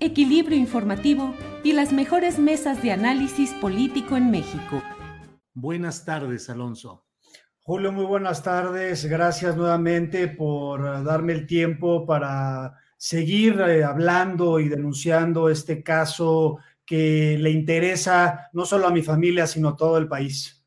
equilibrio informativo y las mejores mesas de análisis político en México. Buenas tardes, Alonso. Julio, muy buenas tardes. Gracias nuevamente por darme el tiempo para seguir eh, hablando y denunciando este caso que le interesa no solo a mi familia, sino a todo el país.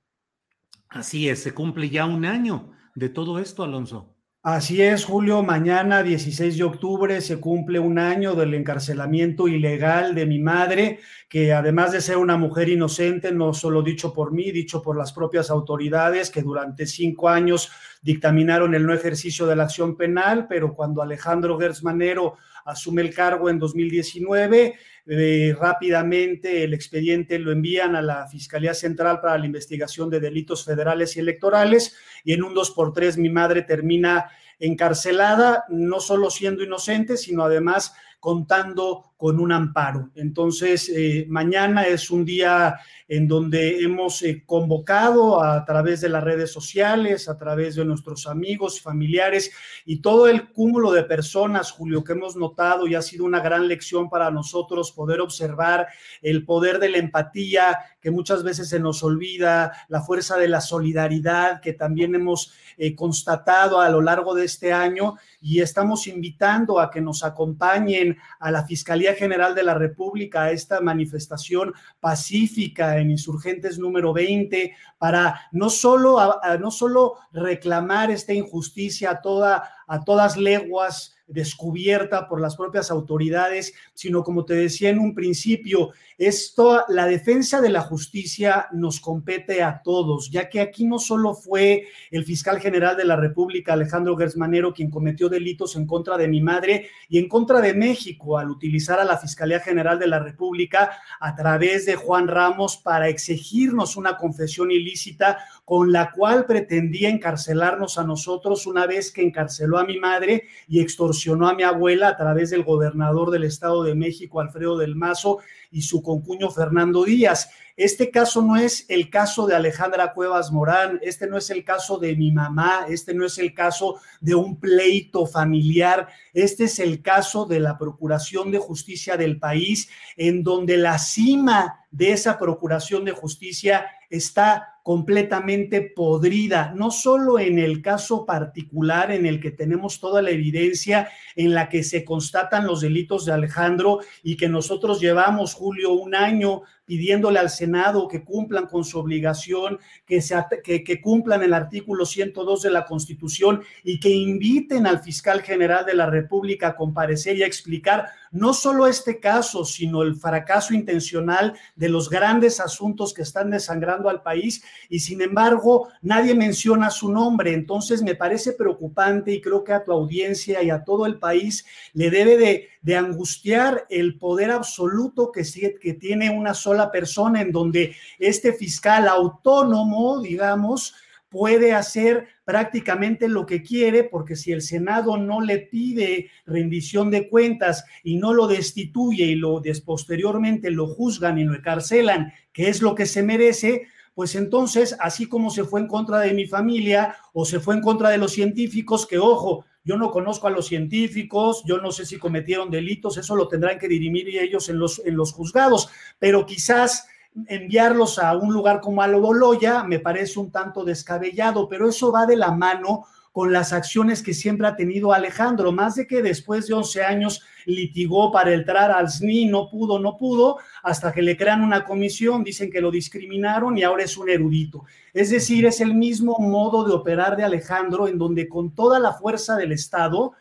Así es, se cumple ya un año de todo esto, Alonso. Así es, Julio. Mañana, 16 de octubre, se cumple un año del encarcelamiento ilegal de mi madre, que además de ser una mujer inocente, no solo dicho por mí, dicho por las propias autoridades, que durante cinco años dictaminaron el no ejercicio de la acción penal, pero cuando Alejandro Gersmanero asume el cargo en 2019, rápidamente el expediente lo envían a la Fiscalía Central para la investigación de delitos federales y electorales y en un dos por tres mi madre termina encarcelada, no solo siendo inocente, sino además contando con un amparo. Entonces, eh, mañana es un día en donde hemos eh, convocado a través de las redes sociales, a través de nuestros amigos, familiares y todo el cúmulo de personas, Julio, que hemos notado y ha sido una gran lección para nosotros poder observar el poder de la empatía que muchas veces se nos olvida, la fuerza de la solidaridad que también hemos eh, constatado a lo largo de este año y estamos invitando a que nos acompañen a la Fiscalía General de la República a esta manifestación pacífica en Insurgentes número 20 para no solo, no solo reclamar esta injusticia a, toda, a todas leguas descubierta por las propias autoridades, sino como te decía en un principio, esto, la defensa de la justicia nos compete a todos, ya que aquí no solo fue el fiscal general de la República, Alejandro Gersmanero, quien cometió delitos en contra de mi madre y en contra de México al utilizar a la Fiscalía General de la República a través de Juan Ramos para exigirnos una confesión ilícita con la cual pretendía encarcelarnos a nosotros una vez que encarceló a mi madre y extorsionó a mi abuela a través del gobernador del Estado de México, Alfredo del Mazo, y su concuño Fernando Díaz. Este caso no es el caso de Alejandra Cuevas Morán, este no es el caso de mi mamá, este no es el caso de un pleito familiar, este es el caso de la Procuración de Justicia del país, en donde la cima de esa Procuración de Justicia está completamente podrida, no solo en el caso particular en el que tenemos toda la evidencia en la que se constatan los delitos de Alejandro y que nosotros llevamos, Julio, un año pidiéndole al Senado que cumplan con su obligación, que, se, que, cumplan el artículo 102 de la Constitución y que inviten al fiscal general de la República a comparecer y a explicar no solo este caso, sino el fracaso intencional de los grandes asuntos que están desangrando al país y sin embargo nadie menciona su nombre. Entonces me parece preocupante y creo que a tu audiencia y a todo el país le debe de, angustiar el poder absoluto que, que tiene una sola persona en donde este fiscal autónomo, digamos, puede hacer prácticamente lo que quiere, porque si el Senado no le pide rendición de cuentas y no lo destituye y lo posteriormente lo juzgan y lo encarcelan, que es lo que se merece, pues entonces, así como se fue en contra de mi familia o se fue en contra de los científicos, que ojo, Yo no conozco a los científicos, yo no sé si cometieron delitos, eso lo tendrán que dirimir ellos en los, en los juzgados, pero quizás enviarlos a un lugar como Aloboloya me parece un tanto descabellado, pero eso va de la mano con las acciones que siempre ha tenido Alejandro, más de que después de 11 años litigó para entrar al SNI, no pudo, no pudo, hasta que le crean una comisión, dicen que lo discriminaron y ahora es un erudito. Es decir, es el mismo modo de operar de Alejandro, en donde con toda la fuerza del Estado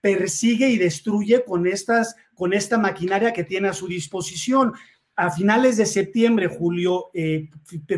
persigue y destruye con estas con esta maquinaria que tiene a su disposición a finales de septiembre, Julio, eh,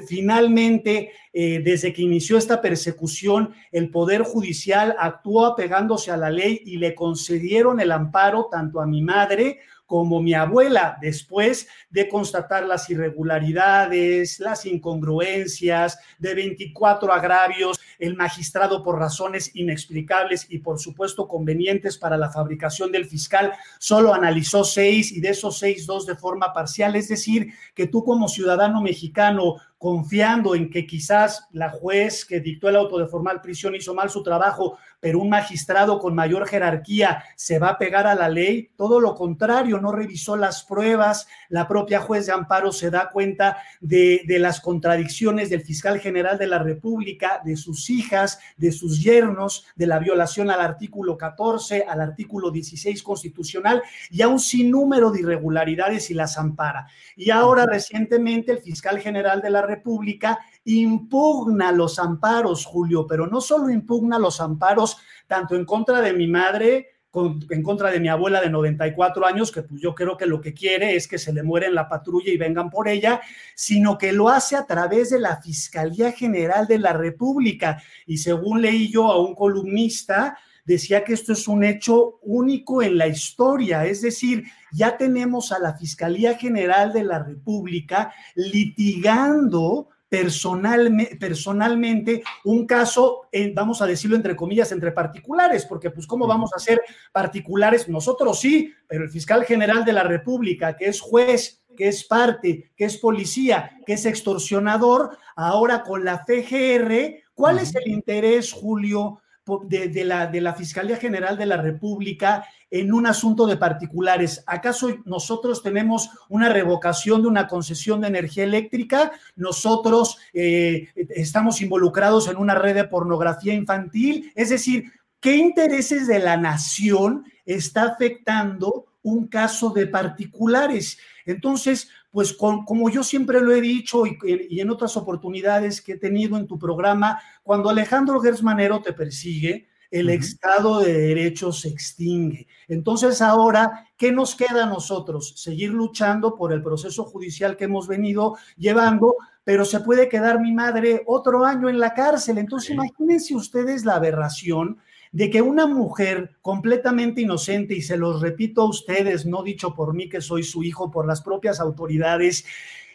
finalmente, eh, desde que inició esta persecución, el Poder Judicial actuó apegándose a la ley y le concedieron el amparo tanto a mi madre como mi abuela, después de constatar las irregularidades, las incongruencias, de 24 agravios, el magistrado por razones inexplicables y por supuesto convenientes para la fabricación del fiscal, solo analizó seis y de esos seis, dos de forma parcial. Es decir, que tú como ciudadano mexicano confiando en que quizás la juez que dictó el auto de formal prisión hizo mal su trabajo, pero un magistrado con mayor jerarquía se va a pegar a la ley. Todo lo contrario, no revisó las pruebas. La propia juez de amparo se da cuenta de, de las contradicciones del fiscal general de la República, de sus hijas, de sus yernos, de la violación al artículo 14, al artículo 16 constitucional y a un sinnúmero de irregularidades y las ampara. Y ahora recientemente el fiscal general de la República impugna los amparos, Julio, pero no solo impugna los amparos tanto en contra de mi madre, en contra de mi abuela de 94 años, que pues yo creo que lo que quiere es que se le muere en la patrulla y vengan por ella, sino que lo hace a través de la Fiscalía General de la República. Y según leí yo a un columnista, decía que esto es un hecho único en la historia, es decir, ya tenemos a la Fiscalía General de la República litigando personalmente un caso, vamos a decirlo entre comillas, entre particulares, porque pues cómo vamos a ser particulares, nosotros sí, pero el fiscal general de la República, que es juez, que es parte, que es policía, que es extorsionador, ahora con la FGR, ¿cuál es el interés, Julio? De, la, de la Fiscalía General de la República en un asunto de particulares. ¿Acaso nosotros tenemos una revocación de una concesión de energía eléctrica? ¿Nosotros eh, estamos involucrados en una red de pornografía infantil? Es decir, ¿qué intereses de la nación está afectando un caso de particulares? Entonces, pues como yo siempre lo he dicho y, en otras oportunidades que he tenido en tu programa, cuando Alejandro Gersmanero te persigue, el Estado de Derecho se extingue. Entonces ahora, ¿qué nos queda a nosotros? Seguir luchando por el proceso judicial que hemos venido llevando, pero se puede quedar mi madre otro año en la cárcel. Entonces imagínense ustedes la aberración de que una mujer completamente inocente, y se los repito a ustedes, no dicho por mí que soy su hijo, por las propias autoridades,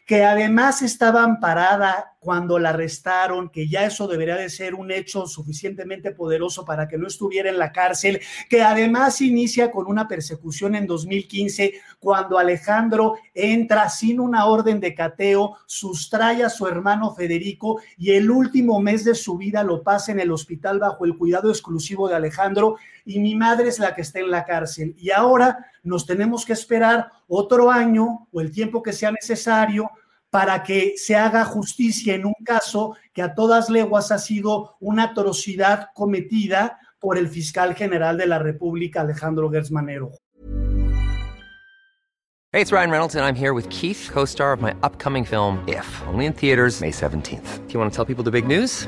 que además estaba amparada cuando la arrestaron, que ya eso debería de ser un hecho suficientemente poderoso para que no estuviera en la cárcel, que además inicia con una persecución en 2015 cuando Alejandro entra sin una orden de cateo, sustrae a su hermano Federico y el último mes de su vida lo pasa en el hospital bajo el cuidado exclusivo de Alejandro y mi madre es la que está en la cárcel. Y ahora nos tenemos que esperar otro año o el tiempo que sea necesario para que se haga justicia en un caso que a todas leguas ha sido una atrocidad cometida por el fiscal general de la República, Alejandro Gersmanero. Hey, it's Ryan Reynolds, and I'm here with Keith, co star of my upcoming film, If, only in theaters, May 17th. Do you want to tell people the big news?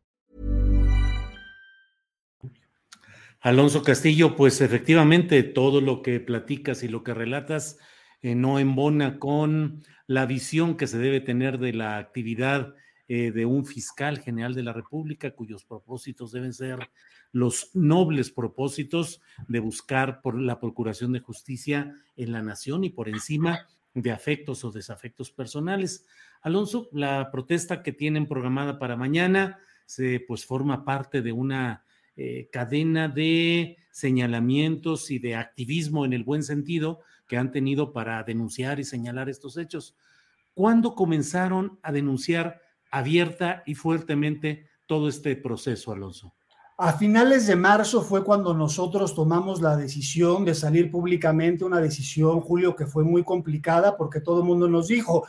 Alonso Castillo, pues efectivamente todo lo que platicas y lo que relatas eh, no embona con la visión que se debe tener de la actividad eh, de un fiscal general de la República, cuyos propósitos deben ser los nobles propósitos de buscar por la procuración de justicia en la nación y por encima de afectos o desafectos personales. Alonso, la protesta que tienen programada para mañana se pues forma parte de una eh, cadena de señalamientos y de activismo en el buen sentido que han tenido para denunciar y señalar estos hechos. ¿Cuándo comenzaron a denunciar abierta y fuertemente todo este proceso, Alonso? A finales de marzo fue cuando nosotros tomamos la decisión de salir públicamente, una decisión, Julio, que fue muy complicada porque todo el mundo nos dijo,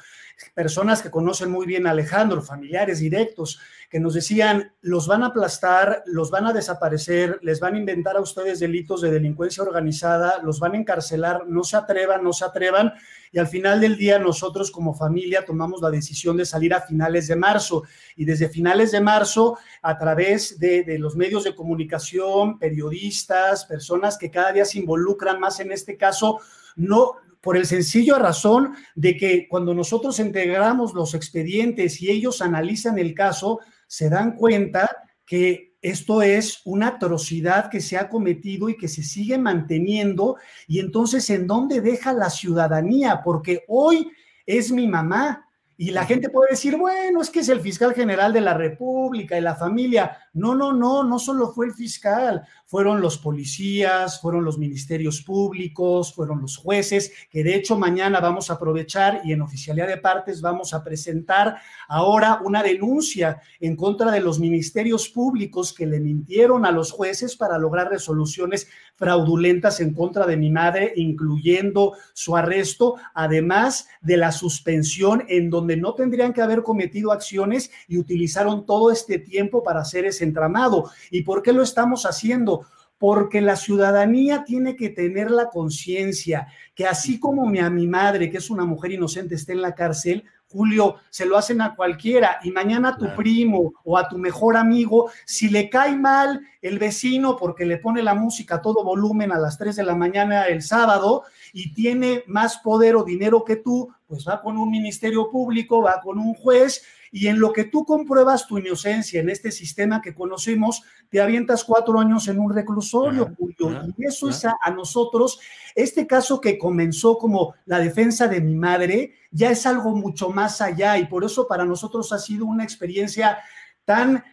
personas que conocen muy bien a Alejandro, familiares directos, que nos decían, los van a aplastar, los van a desaparecer, les van a inventar a ustedes delitos de delincuencia organizada, los van a encarcelar, no se atrevan, no se atrevan. Y al final del día nosotros como familia tomamos la decisión de salir a finales de marzo. Y desde finales de marzo, a través de, de los medios de comunicación, periodistas, personas que cada día se involucran más en este caso, no, por el sencillo razón de que cuando nosotros integramos los expedientes y ellos analizan el caso, se dan cuenta que esto es una atrocidad que se ha cometido y que se sigue manteniendo. Y entonces, ¿en dónde deja la ciudadanía? Porque hoy es mi mamá, y la gente puede decir, bueno, es que es el fiscal general de la República y la familia. No, no, no, no solo fue el fiscal, fueron los policías, fueron los ministerios públicos, fueron los jueces, que de hecho mañana vamos a aprovechar y en oficialidad de partes vamos a presentar ahora una denuncia en contra de los ministerios públicos que le mintieron a los jueces para lograr resoluciones fraudulentas en contra de mi madre, incluyendo su arresto, además de la suspensión en donde no tendrían que haber cometido acciones y utilizaron todo este tiempo para hacer ese entramado. ¿Y por qué lo estamos haciendo? porque la ciudadanía tiene que tener la conciencia que así como mi, a mi madre, que es una mujer inocente, esté en la cárcel, Julio, se lo hacen a cualquiera y mañana a tu primo o a tu mejor amigo, si le cae mal el vecino porque le pone la música a todo volumen a las 3 de la mañana el sábado y tiene más poder o dinero que tú, pues va con un ministerio público, va con un juez y en lo que tú compruebas tu inocencia en este sistema que conocemos, te avientas cuatro años en un reclusorio, Julio. y eso es a, nosotros, este caso que comenzó como la defensa de mi madre, ya es algo mucho más allá y por eso para nosotros ha sido una experiencia tan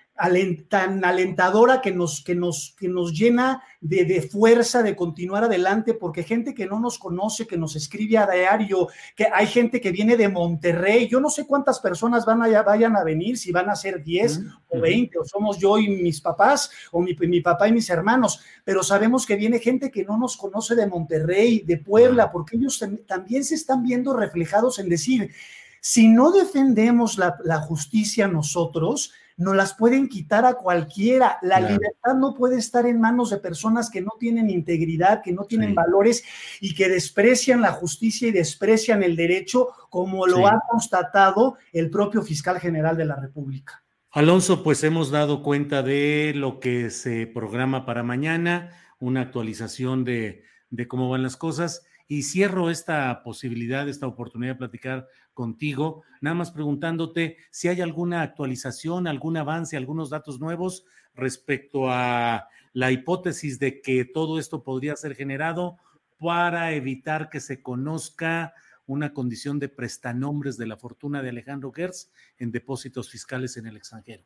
tan alentadora que nos, que nos, que nos llena de, de, fuerza de continuar adelante, porque gente que no nos conoce, que nos escribe a diario, que hay gente que viene de Monterrey, yo no sé cuántas personas van allá, vayan a venir, si van a ser 10 o 20, o somos yo y mis papás, o mi, mi, papá y mis hermanos, pero sabemos que viene gente que no nos conoce de Monterrey, de Puebla, porque ellos también se están viendo reflejados en decir, si no defendemos la, la justicia nosotros, no las pueden quitar a cualquiera. La libertad no puede estar en manos de personas que no tienen integridad, que no tienen valores y que desprecian la justicia y desprecian el derecho, como lo ha constatado el propio fiscal general de la República. Alonso, pues hemos dado cuenta de lo que se programa para mañana, una actualización de, de cómo van las cosas. Y cierro esta posibilidad, esta oportunidad de platicar contigo, nada más preguntándote si hay alguna actualización, algún avance, algunos datos nuevos respecto a la hipótesis de que todo esto podría ser generado para evitar que se conozca una condición de prestanombres de la fortuna de Alejandro Gertz en depósitos fiscales en el extranjero.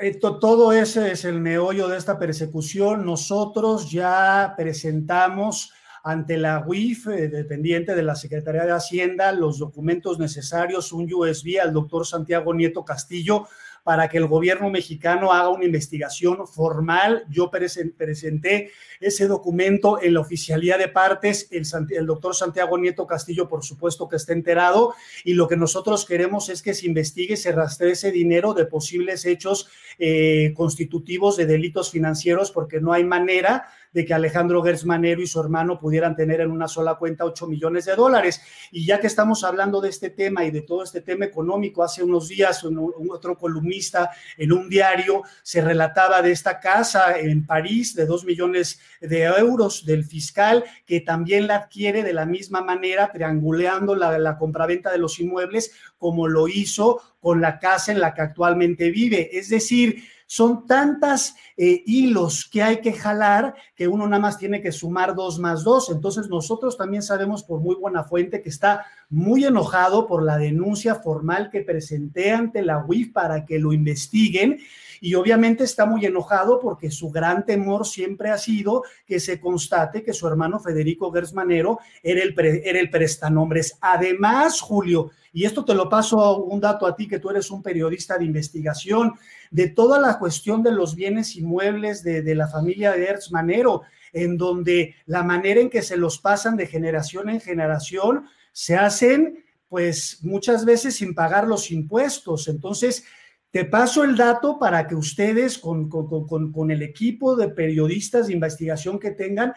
Eh, todo ese es el meollo de esta persecución. Nosotros ya presentamos ante la UIF, eh, dependiente de la Secretaría de Hacienda, los documentos necesarios, un USB al doctor Santiago Nieto Castillo, para que el gobierno mexicano haga una investigación formal. Yo presenté ese documento en la oficialía de partes, el, el, doctor Santiago Nieto Castillo, por supuesto que está enterado, y lo que nosotros queremos es que se investigue, se rastree ese dinero de posibles hechos eh, constitutivos de delitos financieros, porque no hay manera de que Alejandro Gersmanero y su hermano pudieran tener en una sola cuenta 8 millones de dólares. Y ya que estamos hablando de este tema y de todo este tema económico, hace unos días un, otro columnista en un diario se relataba de esta casa en París de 2 millones de euros del fiscal que también la adquiere de la misma manera, trianguleando la, la compraventa de los inmuebles como lo hizo con la casa en la que actualmente vive. Es decir, son tantas eh, hilos que hay que jalar que uno nada más tiene que sumar dos más dos. Entonces nosotros también sabemos por muy buena fuente que está muy enojado por la denuncia formal que presenté ante la UIF para que lo investiguen y obviamente está muy enojado porque su gran temor siempre ha sido que se constate que su hermano Federico Gersmanero era el, era el prestanombres. Además, Julio, y esto te lo paso un dato a ti, que tú eres un periodista de investigación, de toda la cuestión de los bienes inmuebles de, de la familia de Hertz Manero, en donde la manera en que se los pasan de generación en generación se hacen pues muchas veces sin pagar los impuestos. Entonces, te paso el dato para que ustedes, con, con, el equipo de periodistas de investigación que tengan,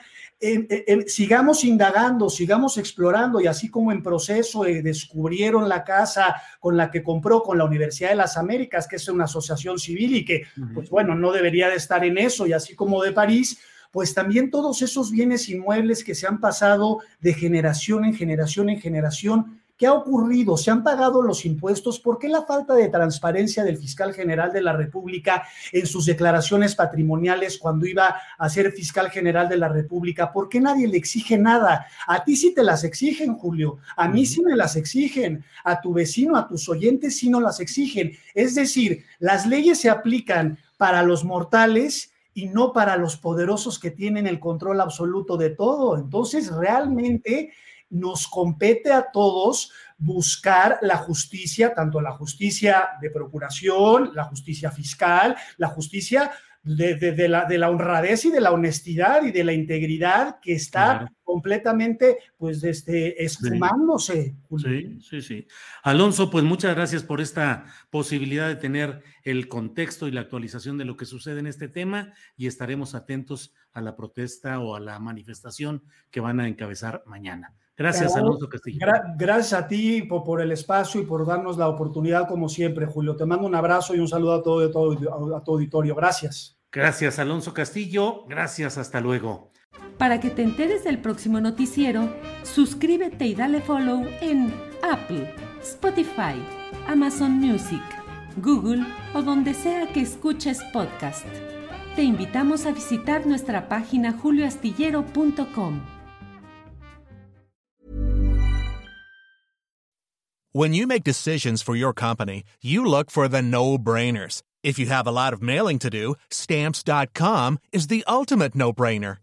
sigamos indagando, sigamos explorando y así como en proceso eh, descubrieron la casa con la que compró con la Universidad de las Américas, que es una asociación civil y que, pues bueno, no debería de estar en eso, y así como de París, pues también todos esos bienes inmuebles que se han pasado de generación en generación en generación ¿Qué ha ocurrido? ¿Se han pagado los impuestos? ¿Por qué la falta de transparencia del fiscal general de la República en sus declaraciones patrimoniales cuando iba a ser fiscal general de la República? ¿Por qué nadie le exige nada? A ti sí te las exigen, Julio. A mí sí me las exigen. A tu vecino, a tus oyentes sí no las exigen. Es decir, las leyes se aplican para los mortales y no para los poderosos que tienen el control absoluto de todo. Entonces, realmente nos compete a todos buscar la justicia, tanto la justicia de procuración, la justicia fiscal, la justicia de, la, de la, honradez y de la honestidad y de la integridad que está completamente, pues, este, esfumándose. Sí, sí, sí. Alonso, pues muchas gracias por esta posibilidad de tener el contexto y la actualización de lo que sucede en este tema y estaremos atentos a la protesta o a la manifestación que van a encabezar mañana. Gracias, Alonso Castillo. gracias a ti por, el espacio y por darnos la oportunidad, como siempre, Julio. Te mando un abrazo y un saludo a todo, todo, a tu auditorio. Gracias. Gracias, Alonso Castillo. Gracias, hasta luego. Para que te enteres del próximo noticiero, suscríbete y dale follow en Apple, Spotify, Amazon Music, Google o donde sea que escuches podcast. Te invitamos a visitar nuestra página julioastillero.com. When you make decisions for your company, you look for the no-brainers. If you have a lot of mailing to do, stamps.com is the ultimate no-brainer.